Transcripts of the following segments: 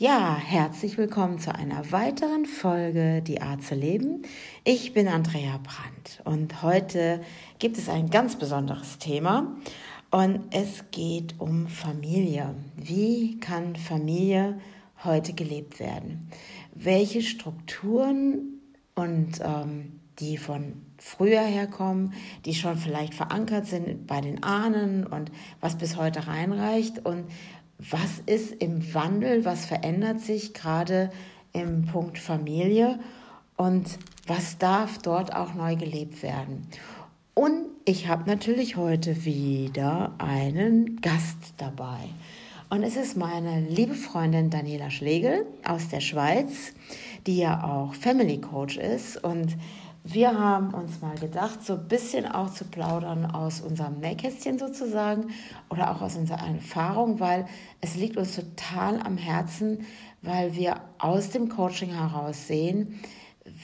Ja, herzlich willkommen zu einer weiteren Folge Die Art zu leben. Ich bin Andrea Brandt und heute gibt es ein ganz besonderes Thema und es geht um Familie. Wie kann Familie heute gelebt werden? Welche Strukturen und ähm, die von früher herkommen, die schon vielleicht verankert sind bei den Ahnen und was bis heute reinreicht und was ist im Wandel, was verändert sich gerade im Punkt Familie und was darf dort auch neu gelebt werden. Und ich habe natürlich heute wieder einen Gast dabei. Und es ist meine liebe Freundin Daniela Schlegel aus der Schweiz, die ja auch Family Coach ist und wir haben uns mal gedacht, so ein bisschen auch zu plaudern aus unserem Nähkästchen sozusagen oder auch aus unserer Erfahrung, weil es liegt uns total am Herzen, weil wir aus dem Coaching heraus sehen,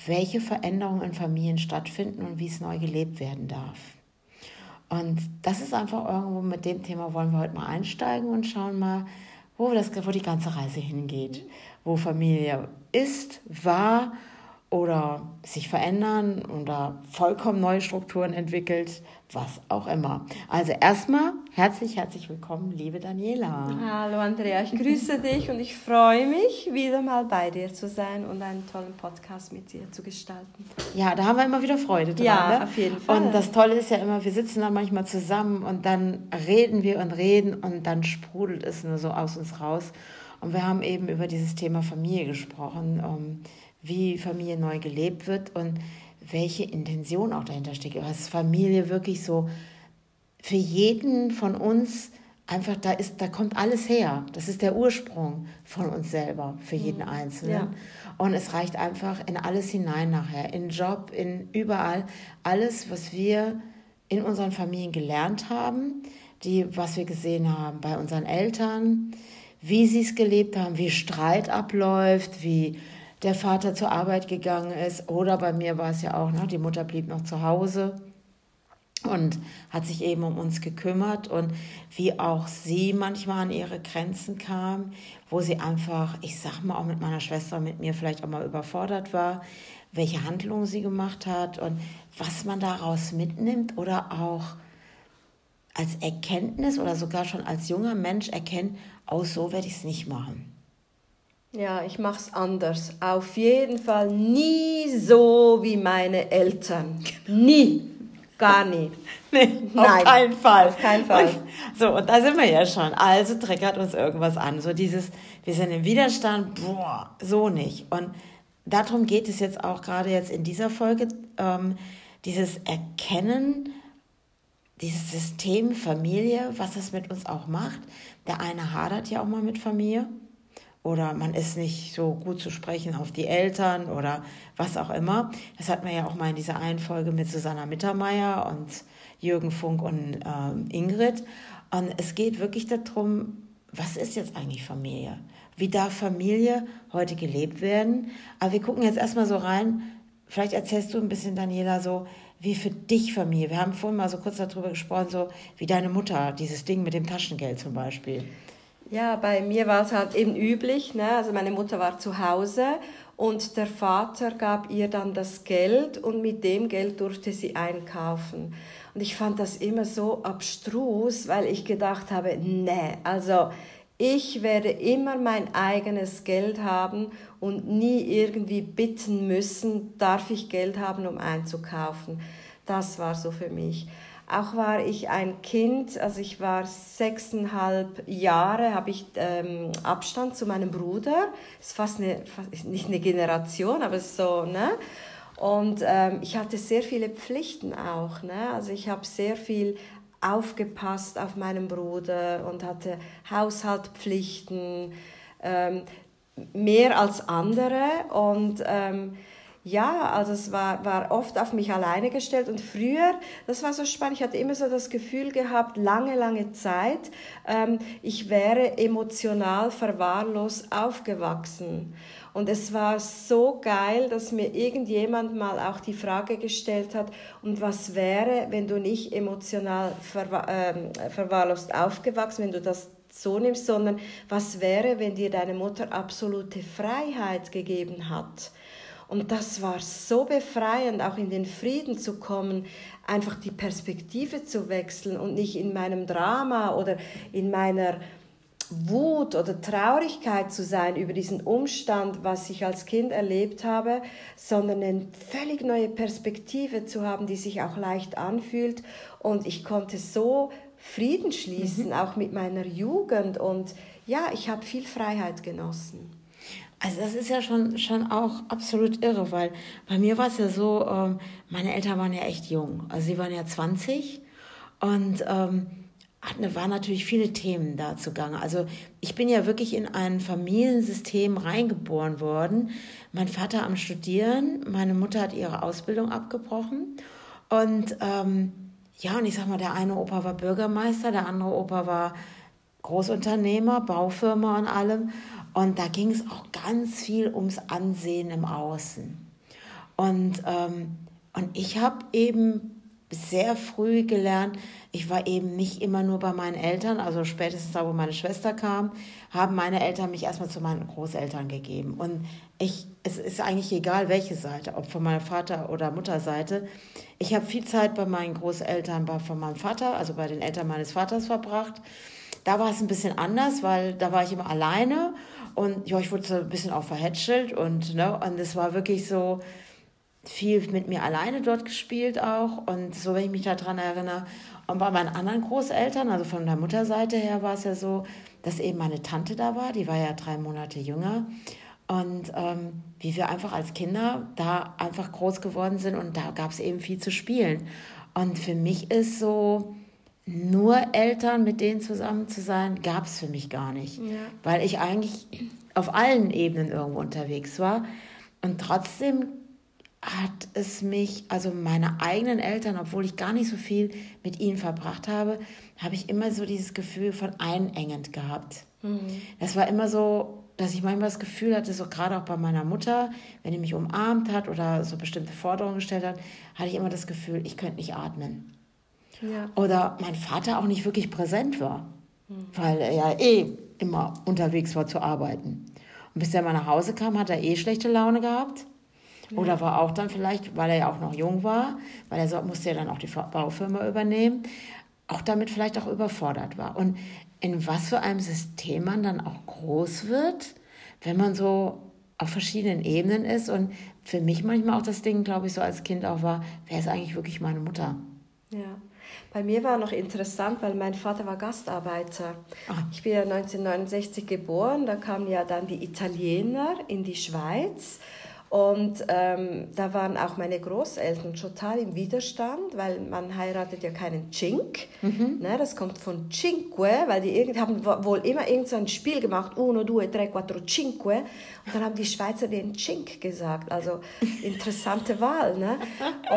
welche Veränderungen in Familien stattfinden und wie es neu gelebt werden darf. Und das ist einfach irgendwo mit dem Thema wollen wir heute mal einsteigen und schauen mal, wo, das, wo die ganze Reise hingeht, wo Familie ist, war oder sich verändern oder vollkommen neue Strukturen entwickelt, was auch immer. Also erstmal herzlich, herzlich willkommen, liebe Daniela. Hallo Andrea, ich grüße dich und ich freue mich, wieder mal bei dir zu sein und einen tollen Podcast mit dir zu gestalten. Ja, da haben wir immer wieder Freude dran. Ja, ne? auf jeden Fall. Und das Tolle ist ja immer, wir sitzen da manchmal zusammen und dann reden wir und reden und dann sprudelt es nur so aus uns raus. Und wir haben eben über dieses Thema Familie gesprochen. Um, wie Familie neu gelebt wird und welche Intention auch dahinter steckt. Was Familie wirklich so für jeden von uns einfach da ist, da kommt alles her. Das ist der Ursprung von uns selber, für jeden mhm. Einzelnen. Ja. Und es reicht einfach in alles hinein nachher, in Job, in überall, alles, was wir in unseren Familien gelernt haben, die, was wir gesehen haben bei unseren Eltern, wie sie es gelebt haben, wie Streit abläuft, wie der Vater zur Arbeit gegangen ist. Oder bei mir war es ja auch, ne, die Mutter blieb noch zu Hause und hat sich eben um uns gekümmert und wie auch sie manchmal an ihre Grenzen kam, wo sie einfach, ich sag mal auch mit meiner Schwester und mit mir vielleicht auch mal überfordert war, welche Handlungen sie gemacht hat und was man daraus mitnimmt oder auch als Erkenntnis oder sogar schon als junger Mensch erkennt, auch so werde ich es nicht machen. Ja, ich mache es anders. Auf jeden Fall nie so wie meine Eltern. Nie. Gar nie. Nee, Nein, auf keinen Fall. Auf keinen Fall. Und, so, und da sind wir ja schon. Also triggert uns irgendwas an. So dieses, wir sind im Widerstand, boah, so nicht. Und darum geht es jetzt auch gerade jetzt in dieser Folge, ähm, dieses Erkennen, dieses System Familie, was es mit uns auch macht. Der eine hadert ja auch mal mit Familie oder man ist nicht so gut zu sprechen auf die Eltern oder was auch immer. Das hatten wir ja auch mal in dieser einen Folge mit Susanna Mittermeier und Jürgen Funk und ähm, Ingrid. Und es geht wirklich darum, was ist jetzt eigentlich Familie? Wie darf Familie heute gelebt werden? Aber wir gucken jetzt erstmal so rein. Vielleicht erzählst du ein bisschen, Daniela, so wie für dich Familie. Wir haben vorhin mal so kurz darüber gesprochen, so wie deine Mutter, dieses Ding mit dem Taschengeld zum Beispiel. Ja, bei mir war es halt eben üblich. Ne? Also meine Mutter war zu Hause und der Vater gab ihr dann das Geld und mit dem Geld durfte sie einkaufen. Und ich fand das immer so abstrus, weil ich gedacht habe, nee, also ich werde immer mein eigenes Geld haben und nie irgendwie bitten müssen, darf ich Geld haben, um einzukaufen. Das war so für mich. Auch war ich ein Kind, also ich war sechseinhalb Jahre, habe ich ähm, Abstand zu meinem Bruder. Ist fast, eine, fast nicht eine Generation, aber so, ne? Und ähm, ich hatte sehr viele Pflichten auch, ne? Also ich habe sehr viel aufgepasst auf meinen Bruder und hatte Haushaltpflichten, ähm, mehr als andere und ähm, ja, also es war, war oft auf mich alleine gestellt und früher, das war so spannend, ich hatte immer so das Gefühl gehabt, lange, lange Zeit, ähm, ich wäre emotional verwahrlost aufgewachsen. Und es war so geil, dass mir irgendjemand mal auch die Frage gestellt hat, und was wäre, wenn du nicht emotional verwa ähm, verwahrlost aufgewachsen, wenn du das so nimmst, sondern was wäre, wenn dir deine Mutter absolute Freiheit gegeben hat? Und das war so befreiend, auch in den Frieden zu kommen, einfach die Perspektive zu wechseln und nicht in meinem Drama oder in meiner Wut oder Traurigkeit zu sein über diesen Umstand, was ich als Kind erlebt habe, sondern eine völlig neue Perspektive zu haben, die sich auch leicht anfühlt. Und ich konnte so Frieden schließen, mhm. auch mit meiner Jugend. Und ja, ich habe viel Freiheit genossen. Also das ist ja schon, schon auch absolut irre, weil bei mir war es ja so, ähm, meine Eltern waren ja echt jung. Also sie waren ja 20 und ähm, hatten, waren natürlich viele Themen da zugange. Also ich bin ja wirklich in ein Familiensystem reingeboren worden. Mein Vater am Studieren, meine Mutter hat ihre Ausbildung abgebrochen und ähm, ja, und ich sag mal, der eine Opa war Bürgermeister, der andere Opa war Großunternehmer, Baufirma und allem. Und da ging es auch ganz viel ums Ansehen im Außen. Und, ähm, und ich habe eben sehr früh gelernt, ich war eben nicht immer nur bei meinen Eltern, also spätestens da, wo meine Schwester kam, haben meine Eltern mich erstmal zu meinen Großeltern gegeben. Und ich, es ist eigentlich egal, welche Seite, ob von meiner Vater- oder Mutterseite. Ich habe viel Zeit bei meinen Großeltern, von meinem Vater, also bei den Eltern meines Vaters verbracht. Da war es ein bisschen anders, weil da war ich immer alleine und ja, ich wurde so ein bisschen auch verhätschelt und, ne, und es war wirklich so, viel mit mir alleine dort gespielt auch. Und so, wenn ich mich daran erinnere. Und bei meinen anderen Großeltern, also von der Mutterseite her, war es ja so, dass eben meine Tante da war, die war ja drei Monate jünger. Und ähm, wie wir einfach als Kinder da einfach groß geworden sind und da gab es eben viel zu spielen. Und für mich ist so, nur Eltern, mit denen zusammen zu sein, gab es für mich gar nicht. Ja. Weil ich eigentlich auf allen Ebenen irgendwo unterwegs war. Und trotzdem hat es mich, also meine eigenen Eltern, obwohl ich gar nicht so viel mit ihnen verbracht habe, habe ich immer so dieses Gefühl von einengend gehabt. Mhm. Das war immer so, dass ich manchmal das Gefühl hatte, so gerade auch bei meiner Mutter, wenn die mich umarmt hat oder so bestimmte Forderungen gestellt hat, hatte ich immer das Gefühl, ich könnte nicht atmen. Ja. Oder mein Vater auch nicht wirklich präsent war, mhm. weil er ja eh immer unterwegs war zu arbeiten. Und bis er mal nach Hause kam, hat er eh schlechte Laune gehabt. Oder war auch dann vielleicht, weil er ja auch noch jung war, weil er so, musste ja dann auch die Baufirma übernehmen, auch damit vielleicht auch überfordert war. Und in was für einem System man dann auch groß wird, wenn man so auf verschiedenen Ebenen ist. Und für mich manchmal auch das Ding, glaube ich, so als Kind auch war, wer ist eigentlich wirklich meine Mutter? Ja. Bei mir war noch interessant, weil mein Vater war Gastarbeiter. Ach. Ich bin ja 1969 geboren, da kamen ja dann die Italiener in die Schweiz und ähm, da waren auch meine Großeltern total im Widerstand, weil man heiratet ja keinen Cink. Mhm. Ne, das kommt von Cinque, weil die irgend, haben wohl immer irgend so ein Spiel gemacht, uno, due, tre, quattro, cinque. Und dann haben die Schweizer den Cink gesagt. Also interessante Wahl. Ne?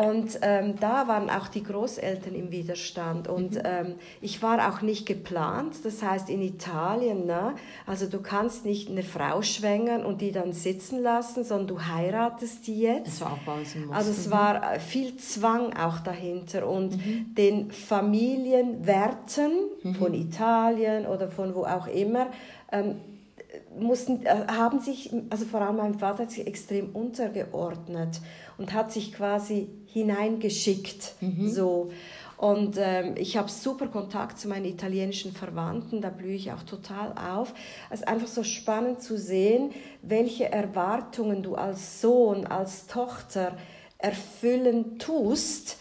Und ähm, da waren auch die Großeltern im Widerstand. Und mhm. ähm, ich war auch nicht geplant. Das heißt, in Italien, ne? also du kannst nicht eine Frau schwängern und die dann sitzen lassen, sondern du heiratest heiratest die jetzt. Im Also es war äh, viel Zwang auch dahinter und mhm. den Familienwerten mhm. von Italien oder von wo auch immer ähm, mussten, äh, haben sich, also vor allem mein Vater hat sich extrem untergeordnet und hat sich quasi hineingeschickt. Mhm. So. Und ähm, ich habe super Kontakt zu meinen italienischen Verwandten, da blühe ich auch total auf. Es ist einfach so spannend zu sehen, welche Erwartungen du als Sohn, als Tochter erfüllen tust,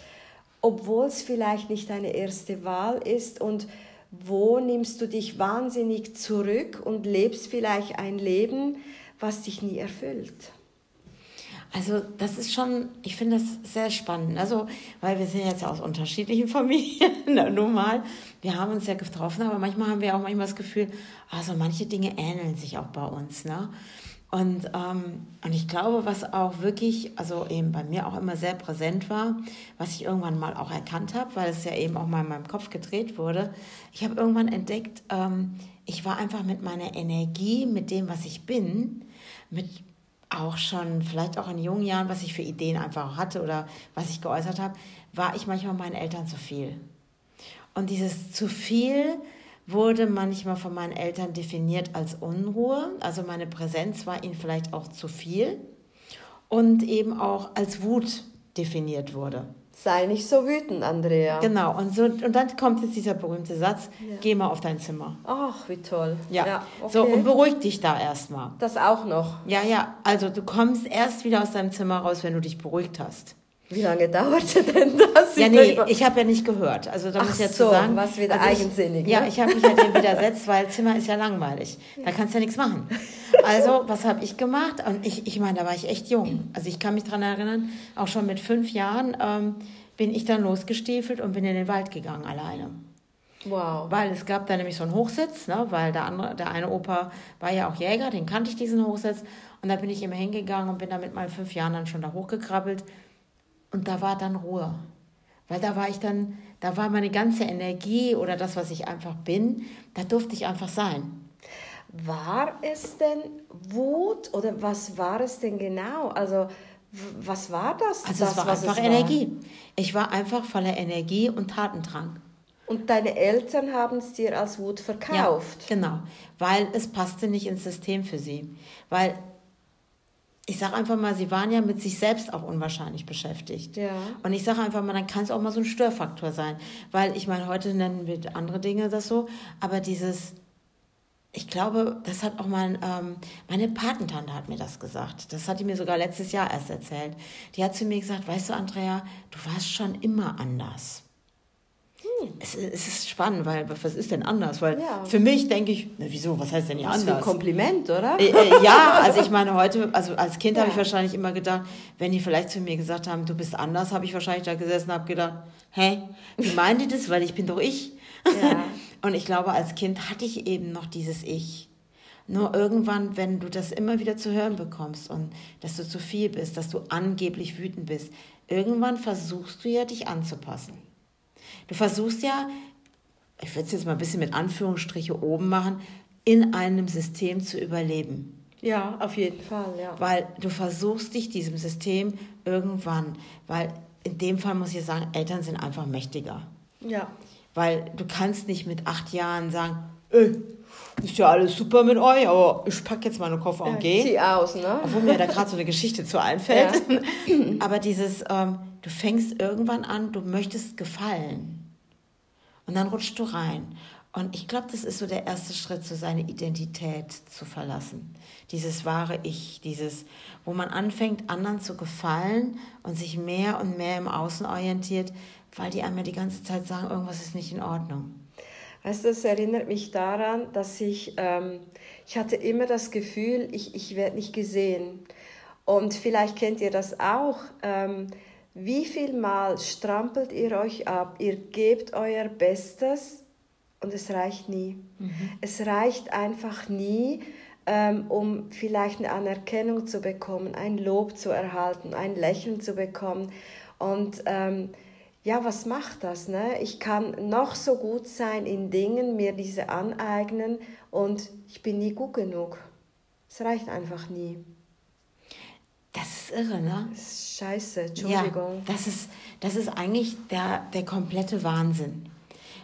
obwohl es vielleicht nicht deine erste Wahl ist und wo nimmst du dich wahnsinnig zurück und lebst vielleicht ein Leben, was dich nie erfüllt. Also das ist schon, ich finde das sehr spannend. Also, weil wir sind jetzt aus unterschiedlichen Familien, nun mal. Wir haben uns ja getroffen, aber manchmal haben wir auch manchmal das Gefühl, also manche Dinge ähneln sich auch bei uns. Ne? Und, ähm, und ich glaube, was auch wirklich, also eben bei mir auch immer sehr präsent war, was ich irgendwann mal auch erkannt habe, weil es ja eben auch mal in meinem Kopf gedreht wurde, ich habe irgendwann entdeckt, ähm, ich war einfach mit meiner Energie, mit dem, was ich bin, mit auch schon, vielleicht auch in jungen Jahren, was ich für Ideen einfach hatte oder was ich geäußert habe, war ich manchmal meinen Eltern zu viel. Und dieses zu viel wurde manchmal von meinen Eltern definiert als Unruhe. Also meine Präsenz war ihnen vielleicht auch zu viel und eben auch als Wut definiert wurde. Sei nicht so wütend, Andrea. Genau, und, so, und dann kommt jetzt dieser berühmte Satz, ja. geh mal auf dein Zimmer. Ach, wie toll. Ja, ja okay. so und beruhig dich da erstmal. Das auch noch. Ja, ja, also du kommst erst wieder aus deinem Zimmer raus, wenn du dich beruhigt hast. Wie lange dauerte denn das? Ja, nee, ich habe ja nicht gehört. Also da Ach muss ich ja so, zu sagen. was wieder also eigensinnig. Ich, ja, ne? ich habe mich ja dem widersetzt, weil Zimmer ist ja langweilig. Da kannst du ja nichts machen. Also, was habe ich gemacht? Und ich, ich meine, da war ich echt jung. Also ich kann mich daran erinnern, auch schon mit fünf Jahren ähm, bin ich dann losgestiefelt und bin in den Wald gegangen alleine. Wow. Weil es gab da nämlich so einen Hochsitz, ne? weil der, andere, der eine Opa war ja auch Jäger, den kannte ich diesen Hochsitz. Und da bin ich immer hingegangen und bin da mit meinen fünf Jahren dann schon da hochgekrabbelt und da war dann Ruhe. Weil da war ich dann, da war meine ganze Energie oder das, was ich einfach bin, da durfte ich einfach sein. War es denn Wut oder was war es denn genau? Also was war das? Also das, es war einfach es Energie. War? Ich war einfach voller Energie und Tatendrang. Und deine Eltern haben es dir als Wut verkauft? Ja, genau, weil es passte nicht ins System für sie. Weil ich sage einfach mal, sie waren ja mit sich selbst auch unwahrscheinlich beschäftigt. Ja. Und ich sage einfach mal, dann kann es auch mal so ein Störfaktor sein. Weil ich meine, heute nennen wir andere Dinge das so, aber dieses, ich glaube, das hat auch mein, ähm, meine Patentante hat mir das gesagt. Das hat die mir sogar letztes Jahr erst erzählt. Die hat zu mir gesagt, weißt du, Andrea, du warst schon immer anders. Es, es, ist spannend, weil was ist denn anders? Weil ja. für mich denke ich, na, wieso, was heißt denn hier was anders? Für ein Kompliment, oder? Äh, äh, ja, also ich meine heute, also als Kind ja. habe ich wahrscheinlich immer gedacht, wenn die vielleicht zu mir gesagt haben, du bist anders, habe ich wahrscheinlich da gesessen und habe gedacht, hä, wie meint ihr das? Weil ich bin doch ich. Ja. Und ich glaube, als Kind hatte ich eben noch dieses Ich. Nur irgendwann, wenn du das immer wieder zu hören bekommst und dass du zu viel bist, dass du angeblich wütend bist, irgendwann versuchst du ja, dich anzupassen. Du versuchst ja, ich würde es jetzt mal ein bisschen mit Anführungsstriche oben machen, in einem System zu überleben. Ja, auf jeden Fall, ja. Weil du versuchst dich diesem System irgendwann, weil in dem Fall muss ich sagen, Eltern sind einfach mächtiger. Ja. Weil du kannst nicht mit acht Jahren sagen, ey, ist ja alles super mit euch, aber ich packe jetzt meine Koffer und ja, gehe. Zieh aus, ne? Obwohl mir da gerade so eine Geschichte zu einfällt. Ja. aber dieses, ähm, du fängst irgendwann an, du möchtest gefallen. Und dann rutschst du rein. Und ich glaube, das ist so der erste Schritt, so seine Identität zu verlassen. Dieses wahre Ich, dieses, wo man anfängt, anderen zu gefallen und sich mehr und mehr im Außen orientiert, weil die einem ja die ganze Zeit sagen, irgendwas ist nicht in Ordnung. Weißt du, das erinnert mich daran, dass ich, ähm, ich hatte immer das Gefühl, ich, ich werde nicht gesehen. Und vielleicht kennt ihr das auch. Ähm, wie viel Mal strampelt ihr euch ab? Ihr gebt euer Bestes und es reicht nie. Mhm. Es reicht einfach nie, ähm, um vielleicht eine Anerkennung zu bekommen, ein Lob zu erhalten, ein Lächeln zu bekommen. Und ähm, ja, was macht das? Ne? Ich kann noch so gut sein in Dingen, mir diese aneignen und ich bin nie gut genug. Es reicht einfach nie. Das ist irre, ne? Das ist scheiße, Entschuldigung. Ja, das ist, das ist eigentlich der, der komplette Wahnsinn.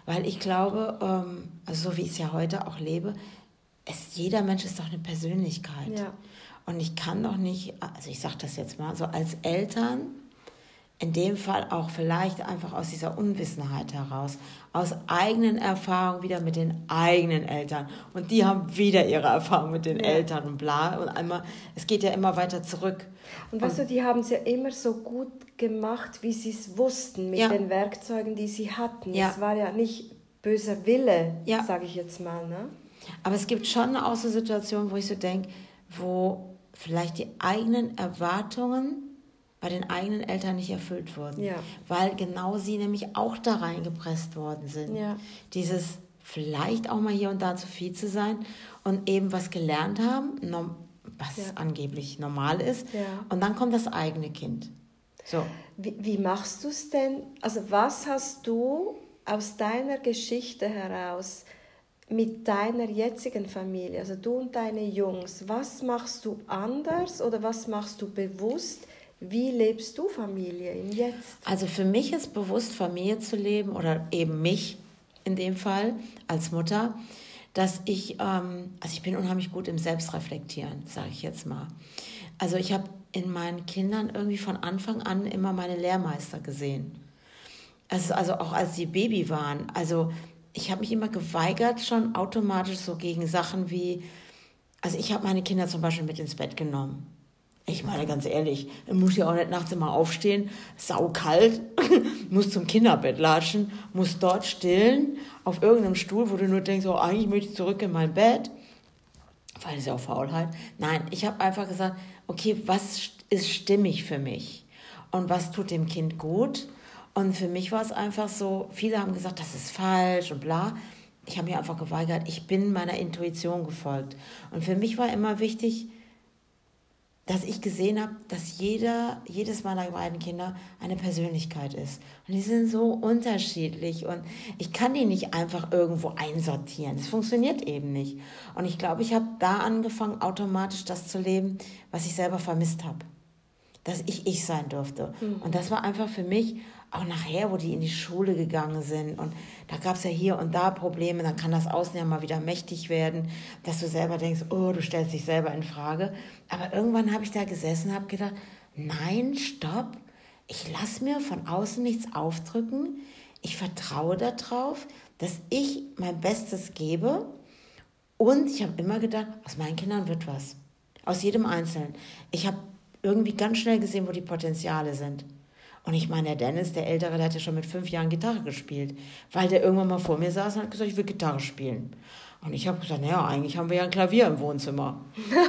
Weil ich glaube, ähm, also so wie ich es ja heute auch lebe, es, jeder Mensch ist doch eine Persönlichkeit. Ja. Und ich kann doch nicht, also ich sage das jetzt mal, so als Eltern in dem Fall auch vielleicht einfach aus dieser Unwissenheit heraus, aus eigenen Erfahrungen wieder mit den eigenen Eltern. Und die haben wieder ihre Erfahrungen mit den ja. Eltern und bla. Und einmal, es geht ja immer weiter zurück. Und weißt du, die haben es ja immer so gut gemacht, wie sie es wussten, mit ja. den Werkzeugen, die sie hatten. Ja. Es war ja nicht böser Wille, ja. sage ich jetzt mal. Ne? Aber es gibt schon auch so Situationen, wo ich so denke, wo vielleicht die eigenen Erwartungen bei den eigenen Eltern nicht erfüllt wurden. Ja. Weil genau sie nämlich auch da reingepresst worden sind. Ja. Dieses vielleicht auch mal hier und da zu viel zu sein und eben was gelernt haben, was ja. angeblich normal ist. Und dann kommt das eigene Kind. So. Wie, wie machst du es denn? Also was hast du aus deiner Geschichte heraus mit deiner jetzigen Familie, also du und deine Jungs, was machst du anders oder was machst du bewusst, wie lebst du Familie im Jetzt? Also für mich ist bewusst, Familie zu leben oder eben mich in dem Fall als Mutter, dass ich, ähm, also ich bin unheimlich gut im Selbstreflektieren, sage ich jetzt mal. Also ich habe in meinen Kindern irgendwie von Anfang an immer meine Lehrmeister gesehen. Also, also auch als sie Baby waren. Also ich habe mich immer geweigert, schon automatisch so gegen Sachen wie, also ich habe meine Kinder zum Beispiel mit ins Bett genommen. Ich meine ganz ehrlich, muss ja auch nicht nachts immer aufstehen, saukalt, muss zum Kinderbett latschen, muss dort stillen, auf irgendeinem Stuhl, wo du nur denkst, oh, eigentlich möchte ich zurück in mein Bett. Weil es ja auch Faulheit. Nein, ich habe einfach gesagt, okay, was ist stimmig für mich? Und was tut dem Kind gut? Und für mich war es einfach so, viele haben gesagt, das ist falsch und bla. Ich habe mir einfach geweigert, ich bin meiner Intuition gefolgt. Und für mich war immer wichtig, dass ich gesehen habe, dass jeder, jedes meiner beiden Kinder eine Persönlichkeit ist. Und die sind so unterschiedlich und ich kann die nicht einfach irgendwo einsortieren. Das funktioniert eben nicht. Und ich glaube, ich habe da angefangen, automatisch das zu leben, was ich selber vermisst habe. Dass ich ich sein durfte. Mhm. Und das war einfach für mich auch nachher, wo die in die Schule gegangen sind und da gab es ja hier und da Probleme, dann kann das Außen ja mal wieder mächtig werden, dass du selber denkst, oh, du stellst dich selber in Frage. Aber irgendwann habe ich da gesessen und habe gedacht, nein, stopp, ich lasse mir von außen nichts aufdrücken, ich vertraue darauf, dass ich mein Bestes gebe und ich habe immer gedacht, aus meinen Kindern wird was. Aus jedem Einzelnen. Ich habe irgendwie ganz schnell gesehen, wo die Potenziale sind. Und ich meine, der Dennis, der Ältere, der hat ja schon mit fünf Jahren Gitarre gespielt, weil der irgendwann mal vor mir saß und hat gesagt, ich will Gitarre spielen. Und ich habe gesagt, naja, eigentlich haben wir ja ein Klavier im Wohnzimmer.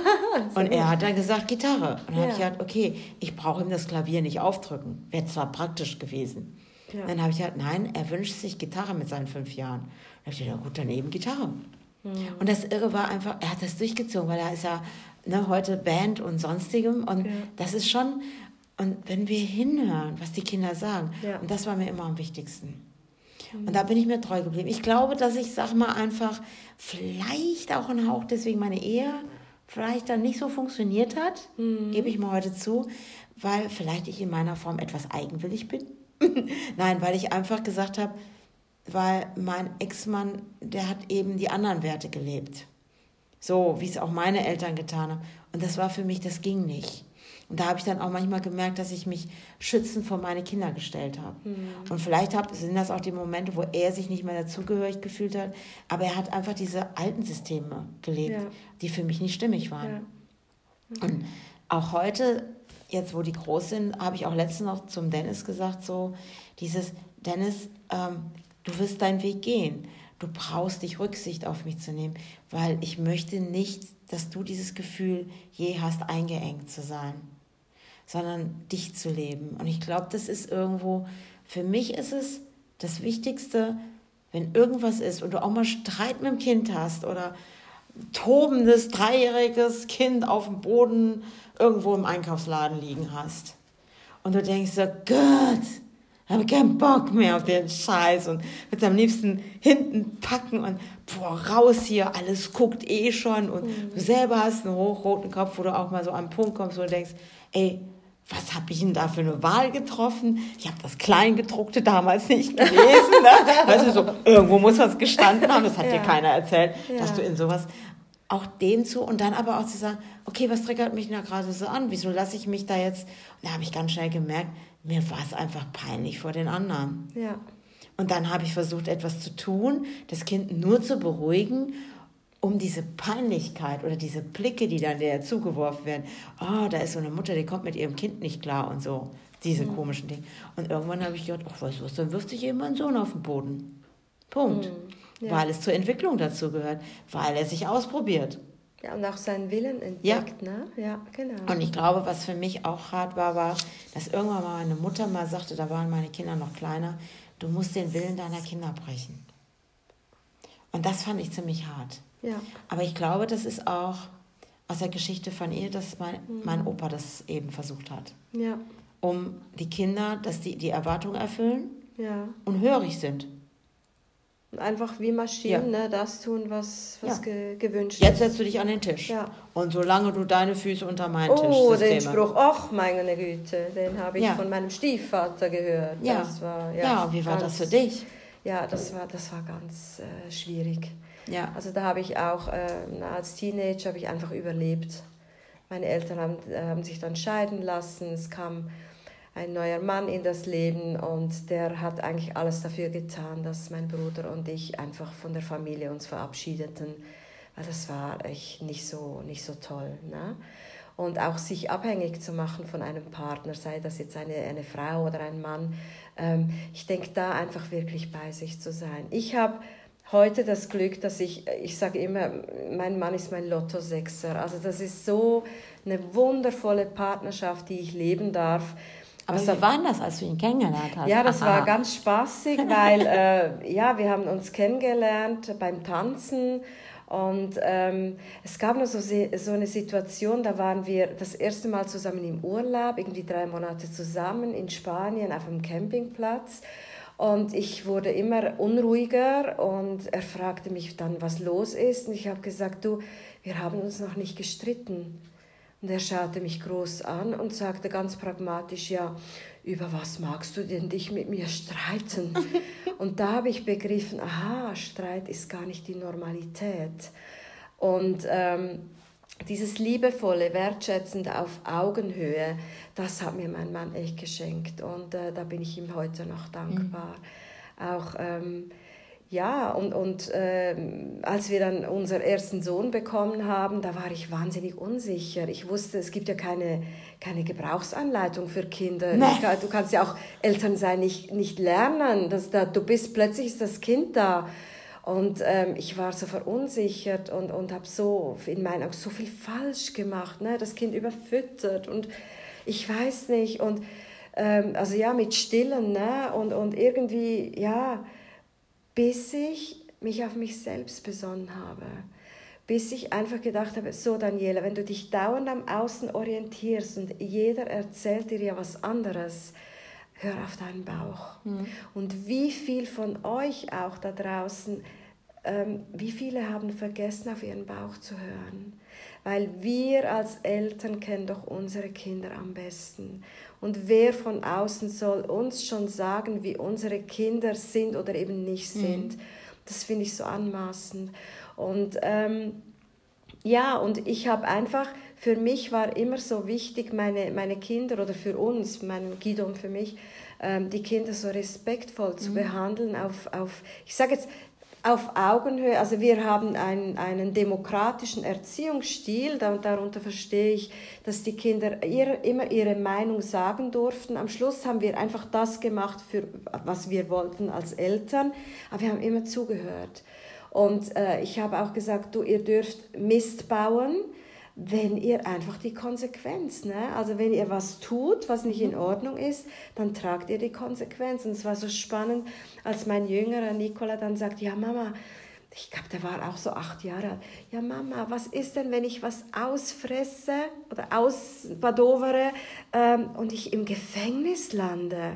und er hat dann gesagt, Gitarre. Und dann ja. habe ich gesagt, okay, ich brauche ihm das Klavier nicht aufdrücken. Wäre zwar praktisch gewesen. Ja. Dann habe ich gesagt, nein, er wünscht sich Gitarre mit seinen fünf Jahren. Dann habe ich gesagt, ja gut, dann eben Gitarre. Mhm. Und das Irre war einfach, er hat das durchgezogen, weil er ist ja ne, heute Band und sonstigem. Und ja. das ist schon, und wenn wir hinhören, was die Kinder sagen, ja. und das war mir immer am wichtigsten. Mhm. Und da bin ich mir treu geblieben. Ich glaube, dass ich, sag mal, einfach vielleicht auch ein Hauch, deswegen meine Ehe vielleicht dann nicht so funktioniert hat, mhm. gebe ich mal heute zu, weil vielleicht ich in meiner Form etwas eigenwillig bin. Nein, weil ich einfach gesagt habe, weil mein Ex-Mann, der hat eben die anderen Werte gelebt. So, wie es auch meine Eltern getan haben. Und das war für mich, das ging nicht. Und da habe ich dann auch manchmal gemerkt, dass ich mich schützend vor meine Kinder gestellt habe. Mhm. Und vielleicht hab, sind das auch die Momente, wo er sich nicht mehr dazugehörig gefühlt hat, aber er hat einfach diese alten Systeme gelebt, ja. die für mich nicht stimmig waren. Ja. Mhm. Und auch heute, jetzt wo die groß sind, habe ich auch letztens noch zum Dennis gesagt, so dieses, Dennis, ähm, du wirst deinen Weg gehen. Du brauchst dich Rücksicht auf mich zu nehmen, weil ich möchte nicht, dass du dieses Gefühl je hast, eingeengt zu sein sondern dich zu leben. Und ich glaube, das ist irgendwo, für mich ist es das Wichtigste, wenn irgendwas ist und du auch mal Streit mit dem Kind hast oder tobendes dreijähriges Kind auf dem Boden irgendwo im Einkaufsladen liegen hast. Und du denkst so, Gott, habe keinen Bock mehr auf den Scheiß und würde am liebsten hinten packen und boah, raus hier, alles guckt eh schon und mhm. du selber hast einen hochroten Kopf, wo du auch mal so am Punkt kommst, wo du denkst, ey, was habe ich denn da für eine Wahl getroffen? Ich habe das Kleingedruckte damals nicht gelesen. Ne? Also so, irgendwo muss was gestanden haben, das hat ja. dir keiner erzählt, ja. dass du in sowas auch dem zu und dann aber auch zu sagen, okay, was triggert mich da gerade so an? Wieso lasse ich mich da jetzt? Und da habe ich ganz schnell gemerkt, mir war es einfach peinlich vor den anderen. Ja. Und dann habe ich versucht, etwas zu tun, das Kind nur zu beruhigen um diese Peinlichkeit oder diese Blicke, die dann der zugeworfen werden. Oh, da ist so eine Mutter, die kommt mit ihrem Kind nicht klar und so. Diese mhm. komischen Dinge. Und irgendwann habe ich gedacht, ach, weißt du was, dann wirft sich eben mein Sohn auf den Boden. Punkt. Mhm. Ja. Weil es zur Entwicklung dazu gehört, weil er sich ausprobiert. Ja, und auch seinen Willen entdeckt, ja. ne? Ja, genau. Und ich glaube, was für mich auch hart war, war, dass irgendwann mal meine Mutter mal sagte, da waren meine Kinder noch kleiner, du musst den Willen deiner Kinder brechen. Und das fand ich ziemlich hart. Ja. Aber ich glaube, das ist auch aus der Geschichte von ihr, dass mein, mhm. mein Opa das eben versucht hat. Ja. Um die Kinder, dass die die Erwartungen erfüllen ja. und hörig sind. Und einfach wie Maschinen ja. ne, das tun, was, was ja. ge gewünscht ist. Jetzt setzt du dich an den Tisch. Ja. Und solange du deine Füße unter meinen oh, Tisch Oh, den Spruch, ach meine Güte, den habe ich von meinem Stiefvater gehört. Ja, war, ja, wie war das für dich? ja, das war, das war ganz äh, schwierig. Ja. Also da habe ich auch, äh, als Teenager habe ich einfach überlebt. Meine Eltern haben, äh, haben sich dann scheiden lassen, es kam ein neuer Mann in das Leben und der hat eigentlich alles dafür getan, dass mein Bruder und ich einfach von der Familie uns verabschiedeten, weil das war echt nicht so, nicht so toll. Ne? Und auch sich abhängig zu machen von einem Partner, sei das jetzt eine, eine Frau oder ein Mann, ähm, ich denke da einfach wirklich bei sich zu sein. Ich habe heute das Glück, dass ich, ich sage immer, mein Mann ist mein Lotto-Sechser. Also das ist so eine wundervolle Partnerschaft, die ich leben darf. Aber wie war das, als du ihn kennengelernt hast? Ja, das Aha. war ganz spaßig, weil äh, ja, wir haben uns kennengelernt beim Tanzen und ähm, es gab noch so, so eine Situation, da waren wir das erste Mal zusammen im Urlaub, irgendwie drei Monate zusammen in Spanien auf einem Campingplatz. Und ich wurde immer unruhiger und er fragte mich dann, was los ist. Und ich habe gesagt, du, wir haben uns noch nicht gestritten. Und er schaute mich groß an und sagte ganz pragmatisch, ja, über was magst du denn dich mit mir streiten? und da habe ich begriffen, aha, Streit ist gar nicht die Normalität. Und ähm, dieses liebevolle, wertschätzende auf Augenhöhe, das hat mir mein Mann echt geschenkt und äh, da bin ich ihm heute noch dankbar. Mhm. Auch ähm, ja, und, und äh, als wir dann unseren ersten Sohn bekommen haben, da war ich wahnsinnig unsicher. Ich wusste, es gibt ja keine, keine Gebrauchsanleitung für Kinder. Nee. Du kannst ja auch Eltern sein nicht, nicht lernen. Dass da, du bist, plötzlich ist das Kind da. Und ähm, ich war so verunsichert und, und habe so in meinen Augen so viel falsch gemacht. Ne? Das Kind überfüttert und ich weiß nicht. Und ähm, also ja, mit Stillen. Ne? Und, und irgendwie, ja bis ich mich auf mich selbst besonnen habe. Bis ich einfach gedacht habe, so Daniela, wenn du dich dauernd am Außen orientierst und jeder erzählt dir ja was anderes, hör auf deinen Bauch. Mhm. Und wie viel von euch auch da draußen, ähm, wie viele haben vergessen, auf ihren Bauch zu hören? Weil wir als Eltern kennen doch unsere Kinder am besten. Und wer von außen soll uns schon sagen, wie unsere Kinder sind oder eben nicht mhm. sind? Mhm. Das finde ich so anmaßend. Und ähm, ja, und ich habe einfach, für mich war immer so wichtig, meine, meine Kinder oder für uns, mein Guido und für mich, ähm, die Kinder so respektvoll zu mhm. behandeln, auf, auf ich sage jetzt, auf Augenhöhe. Also wir haben einen, einen demokratischen Erziehungsstil, darunter verstehe ich, dass die Kinder ihr, immer ihre Meinung sagen durften. Am Schluss haben wir einfach das gemacht, für, was wir wollten als Eltern, aber wir haben immer zugehört. Und äh, ich habe auch gesagt, du, ihr dürft Mist bauen, wenn ihr einfach die Konsequenz, ne? also wenn ihr was tut, was nicht in. Ordnung ist, dann tragt ihr die Konsequenz. Und es war so spannend, als mein jüngerer Nikola dann sagt, ja Mama, ich glaube, der war auch so acht Jahre alt. Ja, Mama, was ist denn, wenn ich was ausfresse oder ausbadovere ähm, und ich im Gefängnis lande?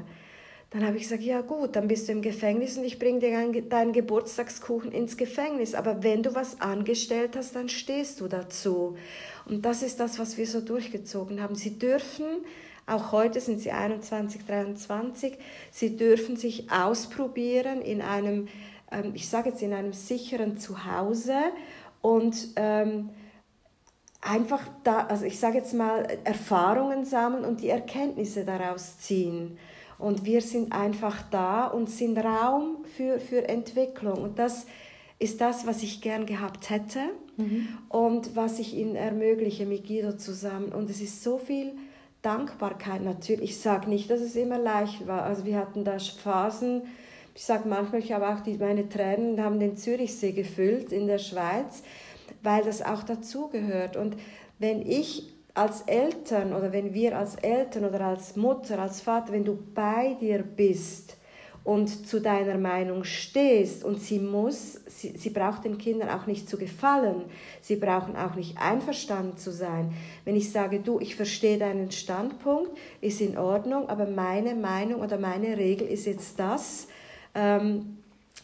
Dann habe ich gesagt, ja gut, dann bist du im Gefängnis und ich bringe dir deinen Geburtstagskuchen ins Gefängnis. Aber wenn du was angestellt hast, dann stehst du dazu. Und das ist das, was wir so durchgezogen haben. Sie dürfen, auch heute sind sie 21, 23, sie dürfen sich ausprobieren in einem, ähm, ich sage jetzt, in einem sicheren Zuhause und ähm, einfach da, also ich sage jetzt mal, Erfahrungen sammeln und die Erkenntnisse daraus ziehen. Und wir sind einfach da und sind Raum für, für Entwicklung. Und das ist das, was ich gern gehabt hätte mhm. und was ich ihnen ermögliche mit Guido zusammen. Und es ist so viel Dankbarkeit natürlich. Ich sage nicht, dass es immer leicht war. Also wir hatten da Phasen, ich sage manchmal, ich habe auch die, meine Tränen haben den Zürichsee gefüllt in der Schweiz, weil das auch dazugehört. Und wenn ich als Eltern oder wenn wir als Eltern oder als Mutter, als Vater, wenn du bei dir bist und zu deiner Meinung stehst und sie muss, sie, sie braucht den Kindern auch nicht zu gefallen, sie brauchen auch nicht einverstanden zu sein. Wenn ich sage, du, ich verstehe deinen Standpunkt, ist in Ordnung, aber meine Meinung oder meine Regel ist jetzt das, ähm,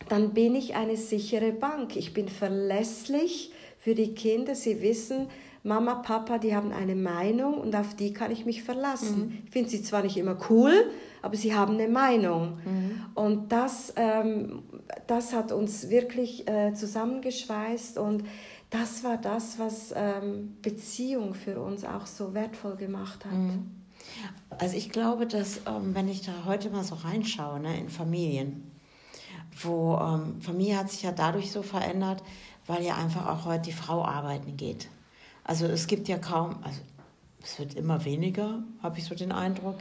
dann bin ich eine sichere Bank. Ich bin verlässlich für die Kinder. Sie wissen, Mama, Papa, die haben eine Meinung und auf die kann ich mich verlassen. Mhm. Ich finde sie zwar nicht immer cool, aber sie haben eine Meinung. Mhm. Und das, ähm, das hat uns wirklich äh, zusammengeschweißt und das war das, was ähm, Beziehung für uns auch so wertvoll gemacht hat. Mhm. Also ich glaube, dass ähm, wenn ich da heute mal so reinschaue ne, in Familien, wo ähm, Familie hat sich ja dadurch so verändert, weil ja einfach auch heute die Frau arbeiten geht. Also es gibt ja kaum, also es wird immer weniger, habe ich so den Eindruck.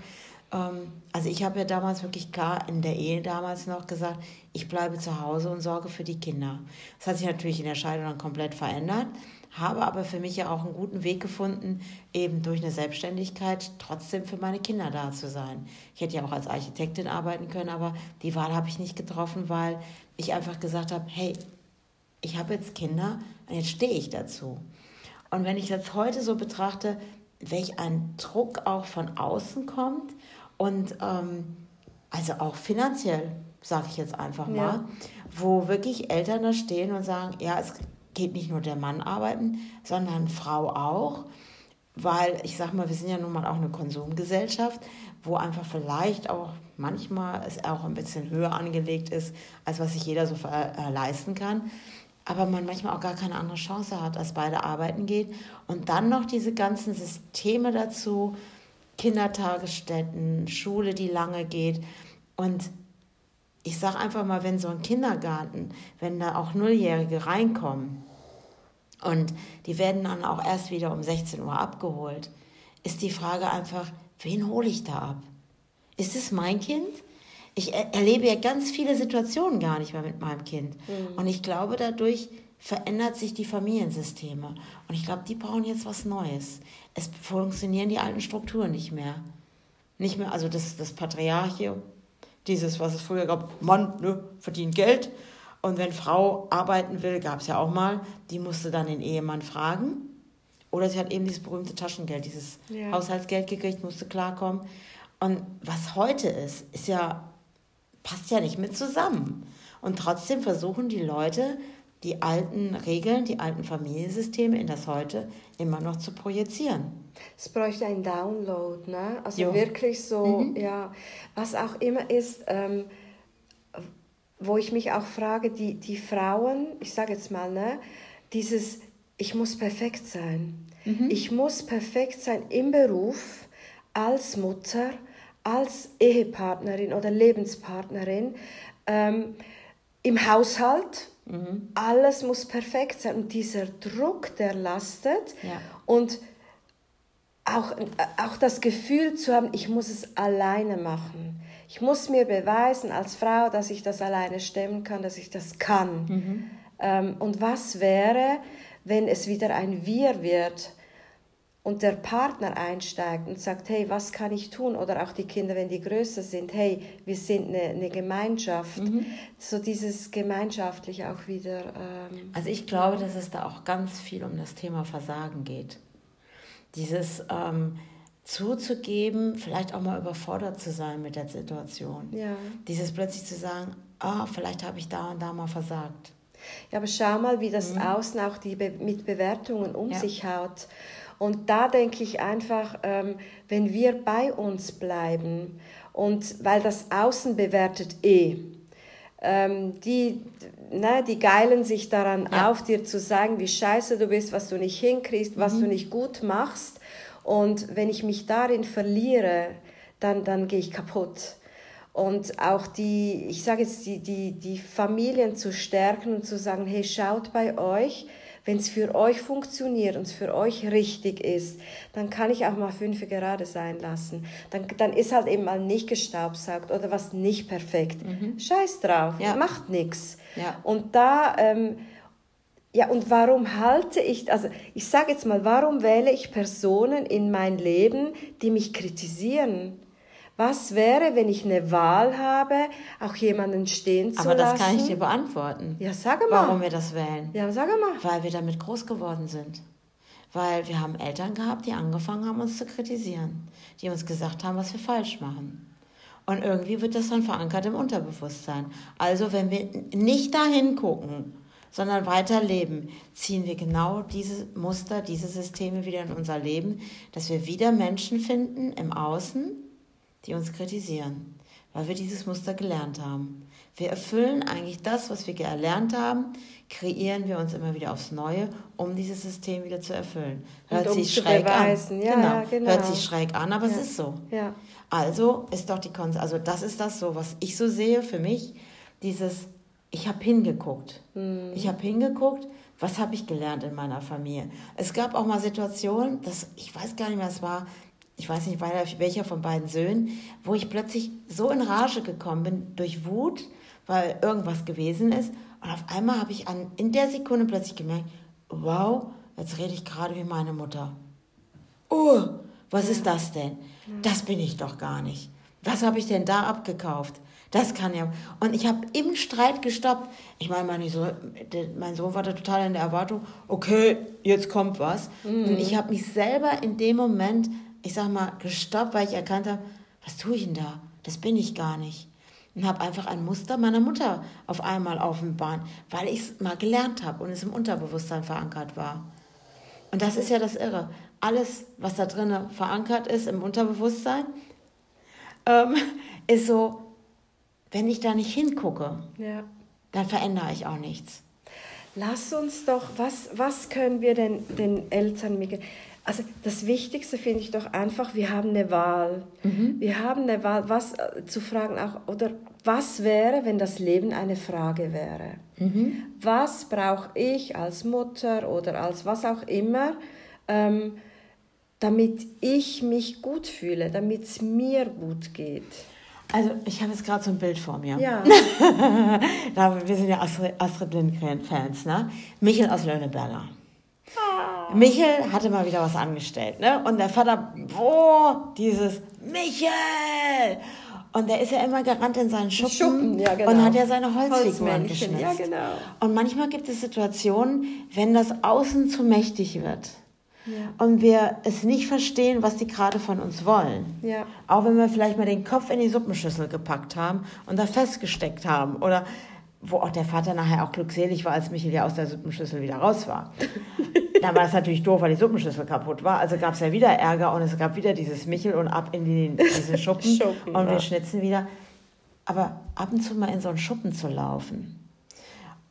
Ähm, also ich habe ja damals wirklich klar in der Ehe damals noch gesagt, ich bleibe zu Hause und sorge für die Kinder. Das hat sich natürlich in der Scheidung dann komplett verändert, habe aber für mich ja auch einen guten Weg gefunden, eben durch eine Selbstständigkeit trotzdem für meine Kinder da zu sein. Ich hätte ja auch als Architektin arbeiten können, aber die Wahl habe ich nicht getroffen, weil ich einfach gesagt habe, hey, ich habe jetzt Kinder und jetzt stehe ich dazu. Und wenn ich das heute so betrachte, welch ein Druck auch von außen kommt und ähm, also auch finanziell, sage ich jetzt einfach mal, ja. wo wirklich Eltern da stehen und sagen, ja, es geht nicht nur der Mann arbeiten, sondern Frau auch, weil ich sage mal, wir sind ja nun mal auch eine Konsumgesellschaft, wo einfach vielleicht auch manchmal es auch ein bisschen höher angelegt ist, als was sich jeder so äh, leisten kann aber man manchmal auch gar keine andere Chance hat, als beide arbeiten geht. Und dann noch diese ganzen Systeme dazu, Kindertagesstätten, Schule, die lange geht. Und ich sage einfach mal, wenn so ein Kindergarten, wenn da auch Nulljährige reinkommen und die werden dann auch erst wieder um 16 Uhr abgeholt, ist die Frage einfach, wen hole ich da ab? Ist es mein Kind? Ich erlebe ja ganz viele Situationen gar nicht mehr mit meinem Kind. Mhm. Und ich glaube, dadurch verändert sich die Familiensysteme. Und ich glaube, die brauchen jetzt was Neues. Es funktionieren die alten Strukturen nicht mehr. Nicht mehr, also das, das Patriarchium, dieses, was es früher gab, Mann ne, verdient Geld. Und wenn Frau arbeiten will, gab es ja auch mal, die musste dann den Ehemann fragen. Oder sie hat eben dieses berühmte Taschengeld, dieses ja. Haushaltsgeld gekriegt, musste klarkommen. Und was heute ist, ist ja passt ja nicht mit zusammen. Und trotzdem versuchen die Leute, die alten Regeln, die alten Familiensysteme in das Heute immer noch zu projizieren. Es bräuchte ein Download, ne? Also jo. wirklich so, mhm. ja, was auch immer ist, ähm, wo ich mich auch frage, die, die Frauen, ich sage jetzt mal, ne, dieses, ich muss perfekt sein. Mhm. Ich muss perfekt sein im Beruf, als Mutter, als Ehepartnerin oder Lebenspartnerin ähm, im Haushalt. Mhm. Alles muss perfekt sein. Und dieser Druck, der lastet. Ja. Und auch, auch das Gefühl zu haben, ich muss es alleine machen. Ich muss mir beweisen als Frau, dass ich das alleine stemmen kann, dass ich das kann. Mhm. Ähm, und was wäre, wenn es wieder ein Wir wird? Und der Partner einsteigt und sagt, hey, was kann ich tun? Oder auch die Kinder, wenn die größer sind, hey, wir sind eine, eine Gemeinschaft. Mhm. So dieses gemeinschaftlich auch wieder. Ähm, also ich glaube, dass es da auch ganz viel um das Thema Versagen geht. Dieses ähm, zuzugeben, vielleicht auch mal überfordert zu sein mit der Situation. Ja. Dieses plötzlich zu sagen, ah, vielleicht habe ich da und da mal versagt. Ja, aber schau mal, wie das mhm. Außen auch die Be mit Bewertungen um ja. sich haut. Und da denke ich einfach, ähm, wenn wir bei uns bleiben und weil das Außen bewertet eh, ähm, die, ne, die geilen sich daran ja. auf, dir zu sagen, wie scheiße du bist, was du nicht hinkriegst, was mhm. du nicht gut machst. Und wenn ich mich darin verliere, dann, dann gehe ich kaputt. Und auch die, ich sage jetzt, die, die, die Familien zu stärken und zu sagen, hey, schaut bei euch, wenn es für euch funktioniert und es für euch richtig ist, dann kann ich auch mal fünf gerade sein lassen. Dann, dann ist halt eben mal nicht gestaubsaugt oder was nicht perfekt. Mhm. Scheiß drauf, ja. macht nichts. Ja. Und da, ähm, ja, und warum halte ich, also ich sage jetzt mal, warum wähle ich Personen in mein Leben, die mich kritisieren? Was wäre, wenn ich eine Wahl habe, auch jemanden stehen zu lassen? Aber das kann ich dir beantworten. Ja, sag mal. Warum wir das wählen. Ja, sag mal. Weil wir damit groß geworden sind. Weil wir haben Eltern gehabt, die angefangen haben, uns zu kritisieren. Die uns gesagt haben, was wir falsch machen. Und irgendwie wird das dann verankert im Unterbewusstsein. Also wenn wir nicht dahin gucken, sondern weiterleben, ziehen wir genau diese Muster, diese Systeme wieder in unser Leben, dass wir wieder Menschen finden im Außen, die uns kritisieren, weil wir dieses Muster gelernt haben. Wir erfüllen eigentlich das, was wir gelernt haben, kreieren wir uns immer wieder aufs Neue, um dieses System wieder zu erfüllen. Hört um sich schräg beweisen. an. Ja, genau. Ja, genau. Hört sich schräg an, aber ja. es ist so. Ja. Also ist doch die Konsequenz, also das ist das so, was ich so sehe für mich, dieses ich habe hingeguckt. Mhm. Ich habe hingeguckt, was habe ich gelernt in meiner Familie. Es gab auch mal Situationen, dass ich weiß gar nicht mehr, es war, ich weiß nicht welcher von beiden Söhnen, wo ich plötzlich so in Rage gekommen bin durch Wut, weil irgendwas gewesen ist. Und auf einmal habe ich an, in der Sekunde plötzlich gemerkt, wow, jetzt rede ich gerade wie meine Mutter. Oh, was ist das denn? Das bin ich doch gar nicht. Was habe ich denn da abgekauft? Das kann ja. Und ich habe im Streit gestoppt. Ich meine, mein Sohn, mein Sohn war da total in der Erwartung, okay, jetzt kommt was. Mhm. Und ich habe mich selber in dem Moment, ich sag mal, gestoppt, weil ich erkannt habe, was tue ich denn da? Das bin ich gar nicht. Und habe einfach ein Muster meiner Mutter auf einmal offenbart, weil ich es mal gelernt habe und es im Unterbewusstsein verankert war. Und das ist ja das Irre. Alles, was da drin verankert ist im Unterbewusstsein, ähm, ist so, wenn ich da nicht hingucke, ja. dann verändere ich auch nichts. Lass uns doch, was, was können wir denn den Eltern mitgeben? Also das Wichtigste finde ich doch einfach, wir haben eine Wahl. Mhm. Wir haben eine Wahl, was äh, zu fragen auch, oder was wäre, wenn das Leben eine Frage wäre? Mhm. Was brauche ich als Mutter oder als was auch immer, ähm, damit ich mich gut fühle, damit es mir gut geht? Also ich habe jetzt gerade so ein Bild vor mir. Ja. wir sind ja Astrid, Lindgren-Fans, ne? Michel aus Löhneberger. Michel hatte mal wieder was angestellt, ne? Und der Vater, wo dieses Michel! Und der ist ja immer gerannt in seinen Schuppen, Schuppen ja, genau. und hat ja seine Holzfiguren geschnitzt. Ja, genau. Und manchmal gibt es Situationen, wenn das Außen zu mächtig wird ja. und wir es nicht verstehen, was die gerade von uns wollen. Ja. Auch wenn wir vielleicht mal den Kopf in die Suppenschüssel gepackt haben und da festgesteckt haben oder wo auch der Vater nachher auch glückselig war, als Michael ja aus der Suppenschüssel wieder raus war. da war es natürlich doof, weil die Suppenschüssel kaputt war. Also gab es ja wieder Ärger und es gab wieder dieses Michel und ab in die, diese Schuppen, Schuppen und wir schnitzen wieder. Aber ab und zu mal in so einen Schuppen zu laufen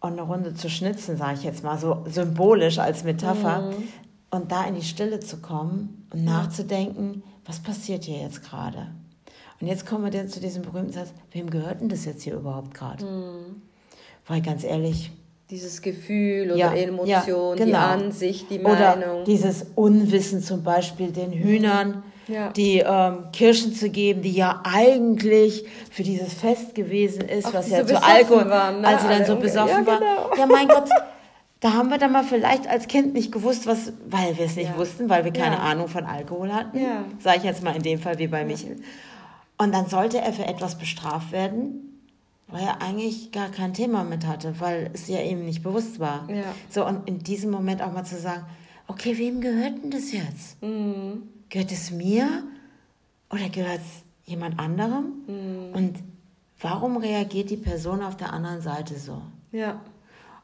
und eine Runde zu schnitzen, sage ich jetzt mal so symbolisch als Metapher, mhm. Und da in die Stille zu kommen und nachzudenken, was passiert hier jetzt gerade? Und jetzt kommen wir dann zu diesem berühmten Satz, wem gehört denn das jetzt hier überhaupt gerade? Mhm. Weil ganz ehrlich, dieses Gefühl oder ja, Emotion, ja, genau. die Ansicht, die Meinung. Oder dieses Unwissen zum Beispiel den Hühnern, ja. die ähm, Kirschen zu geben, die ja eigentlich für dieses Fest gewesen ist, Ach, was ja so zu Alkohol, waren, ne? als sie dann so besoffen ja, genau. waren. Ja, mein Gott, da haben wir dann mal vielleicht als Kind nicht gewusst, was, weil wir es nicht ja. wussten, weil wir keine ja. Ahnung von Alkohol hatten. Ja. Sage ich jetzt mal in dem Fall wie bei Michel. Und dann sollte er für etwas bestraft werden, weil er eigentlich gar kein Thema mit hatte, weil es ja ihm nicht bewusst war. Ja. So, und in diesem Moment auch mal zu sagen, okay, wem gehört denn das jetzt? Mhm. Gehört es mir oder gehört es jemand anderem? Mhm. Und warum reagiert die Person auf der anderen Seite so? Ja.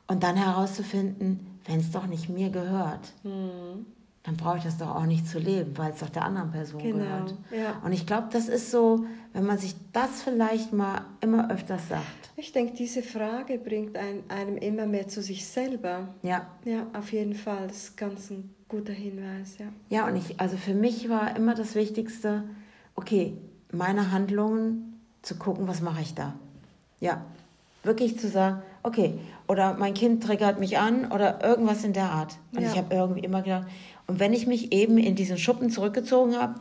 Und dann herauszufinden, wenn es doch nicht mir gehört, mhm. Dann brauche ich das doch auch nicht zu leben, weil es doch der anderen Person genau. gehört. Ja. Und ich glaube, das ist so, wenn man sich das vielleicht mal immer öfters sagt. Ich denke, diese Frage bringt ein, einem immer mehr zu sich selber. Ja. Ja, auf jeden Fall. Das ist ganz ein guter Hinweis, ja. Ja, und ich, also für mich war immer das Wichtigste, okay, meine Handlungen zu gucken, was mache ich da. Ja, wirklich zu sagen, okay, oder mein Kind triggert mich an oder irgendwas in der Art. Und ja. ich habe irgendwie immer gedacht, und wenn ich mich eben in diesen Schuppen zurückgezogen habe,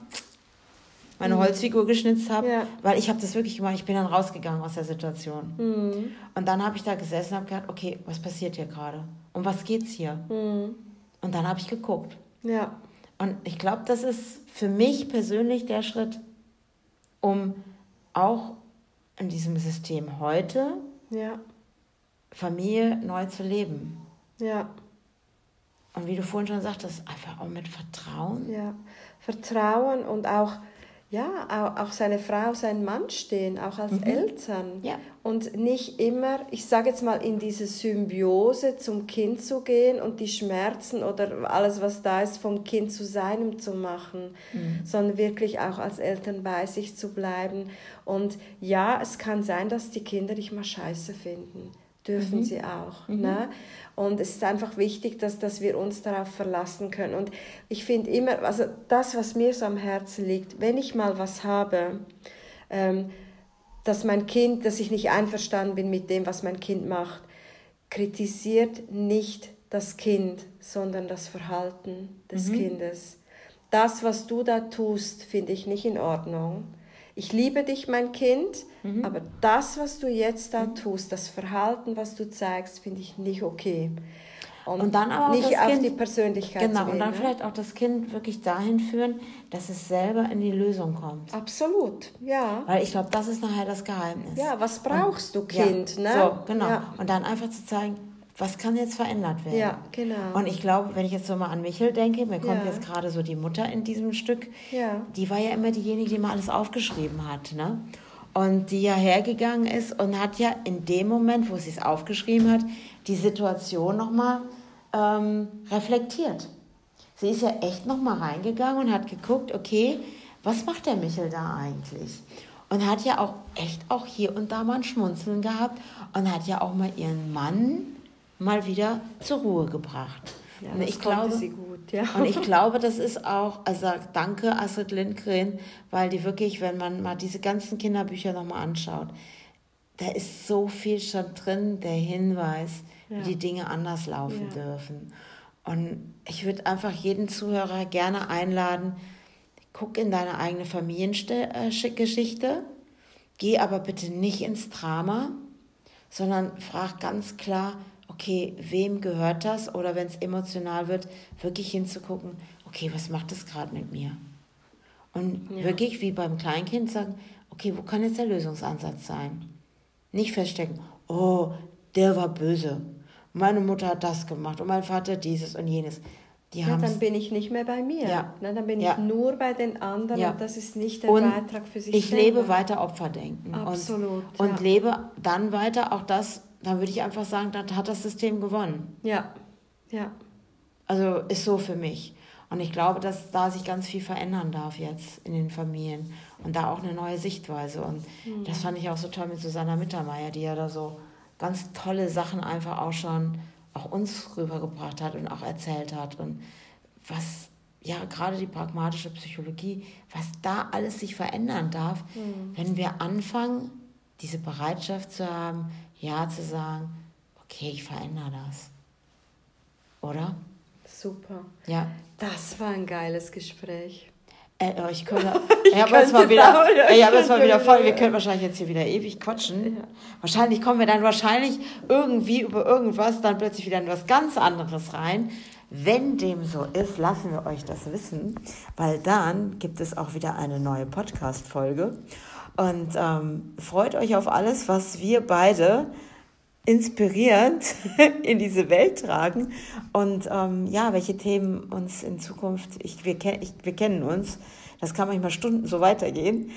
meine mhm. Holzfigur geschnitzt habe, ja. weil ich habe das wirklich gemacht, ich bin dann rausgegangen aus der Situation. Mhm. Und dann habe ich da gesessen und habe gedacht, okay, was passiert hier gerade? Um was geht's hier? Mhm. Und dann habe ich geguckt. Ja. Und ich glaube, das ist für mich persönlich der Schritt, um auch in diesem System heute ja. Familie neu zu leben. Ja. Und wie du vorhin schon sagtest, einfach auch mit Vertrauen. Ja, Vertrauen und auch ja, auch seine Frau, sein Mann stehen, auch als mhm. Eltern. Ja. Und nicht immer, ich sage jetzt mal, in diese Symbiose zum Kind zu gehen und die Schmerzen oder alles, was da ist, vom Kind zu seinem zu machen, mhm. sondern wirklich auch als Eltern bei sich zu bleiben. Und ja, es kann sein, dass die Kinder dich mal scheiße finden dürfen mhm. sie auch. Mhm. Ne? Und es ist einfach wichtig, dass, dass wir uns darauf verlassen können. Und ich finde immer, also das, was mir so am Herzen liegt, wenn ich mal was habe, ähm, dass mein Kind, dass ich nicht einverstanden bin mit dem, was mein Kind macht, kritisiert nicht das Kind, sondern das Verhalten des mhm. Kindes. Das, was du da tust, finde ich nicht in Ordnung ich liebe dich, mein Kind, mhm. aber das, was du jetzt da mhm. tust, das Verhalten, was du zeigst, finde ich nicht okay. Und, und dann aber nicht auf kind, die Persönlichkeit Genau, gehen, und dann ne? vielleicht auch das Kind wirklich dahin führen, dass es selber in die Lösung kommt. Absolut, ja. Weil ich glaube, das ist nachher das Geheimnis. Ja, was brauchst und, du, Kind? Ja, ne? So, genau. Ja. Und dann einfach zu zeigen, was kann jetzt verändert werden? Ja, genau. Und ich glaube, wenn ich jetzt so mal an Michel denke, mir kommt ja. jetzt gerade so die Mutter in diesem Stück, ja. die war ja immer diejenige, die mal alles aufgeschrieben hat, ne? Und die ja hergegangen ist und hat ja in dem Moment, wo sie es aufgeschrieben hat, die Situation nochmal ähm, reflektiert. Sie ist ja echt nochmal reingegangen und hat geguckt, okay, was macht der Michel da eigentlich? Und hat ja auch echt auch hier und da mal ein Schmunzeln gehabt und hat ja auch mal ihren Mann mal wieder zur Ruhe gebracht. Ja, und ich glaube, sie gut, ja. Und ich glaube, das ist auch, also danke Astrid Lindgren, weil die wirklich, wenn man mal diese ganzen Kinderbücher nochmal anschaut, da ist so viel schon drin, der Hinweis, ja. wie die Dinge anders laufen ja. dürfen. Und ich würde einfach jeden Zuhörer gerne einladen, guck in deine eigene Familiengeschichte, geh aber bitte nicht ins Drama, sondern frag ganz klar, okay, wem gehört das? Oder wenn es emotional wird, wirklich hinzugucken, okay, was macht das gerade mit mir? Und ja. wirklich wie beim Kleinkind sagen, okay, wo kann jetzt der Lösungsansatz sein? Nicht feststecken, oh, der war böse. Meine Mutter hat das gemacht und mein Vater dieses und jenes. Die ja, dann bin ich nicht mehr bei mir. Ja. Na, dann bin ja. ich nur bei den anderen ja. und das ist nicht der und Beitrag für sich Ich selber. lebe weiter Opferdenken. Absolut. Und, und lebe dann weiter auch das, dann würde ich einfach sagen, dann hat das System gewonnen. Ja, ja. Also ist so für mich. Und ich glaube, dass da sich ganz viel verändern darf jetzt in den Familien und da auch eine neue Sichtweise. Und mhm. das fand ich auch so toll mit Susanna Mittermeier, die ja da so ganz tolle Sachen einfach auch schon auch uns rübergebracht hat und auch erzählt hat. Und was, ja, gerade die pragmatische Psychologie, was da alles sich verändern darf, mhm. wenn wir anfangen, diese Bereitschaft zu haben, ja zu sagen, okay, ich verändere das. Oder? Super. Ja. Das war ein geiles Gespräch. Äh, oh, ich könnte, ich habe jetzt mal wieder, ich habe jetzt mal wieder voll, wir können wahrscheinlich jetzt hier wieder ewig quatschen. Ja. Wahrscheinlich kommen wir dann wahrscheinlich irgendwie über irgendwas dann plötzlich wieder in was ganz anderes rein. Wenn dem so ist, lassen wir euch das wissen, weil dann gibt es auch wieder eine neue Podcast-Folge. Und ähm, freut euch auf alles, was wir beide inspirierend in diese Welt tragen und ähm, ja, welche Themen uns in Zukunft, ich, wir, ich, wir kennen uns, das kann manchmal Stunden so weitergehen,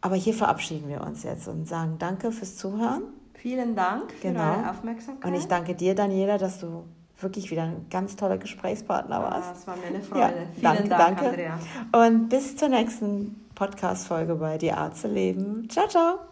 aber hier verabschieden wir uns jetzt und sagen Danke fürs Zuhören. Vielen Dank für genau. eure Aufmerksamkeit. Und ich danke dir, Daniela, dass du wirklich wieder ein ganz toller Gesprächspartner warst. Ja, das war mir eine Freude. Ja, Vielen danke, Dank, danke. Andrea. Und bis zur nächsten Podcast-Folge bei Die Art zu leben. Ciao, ciao.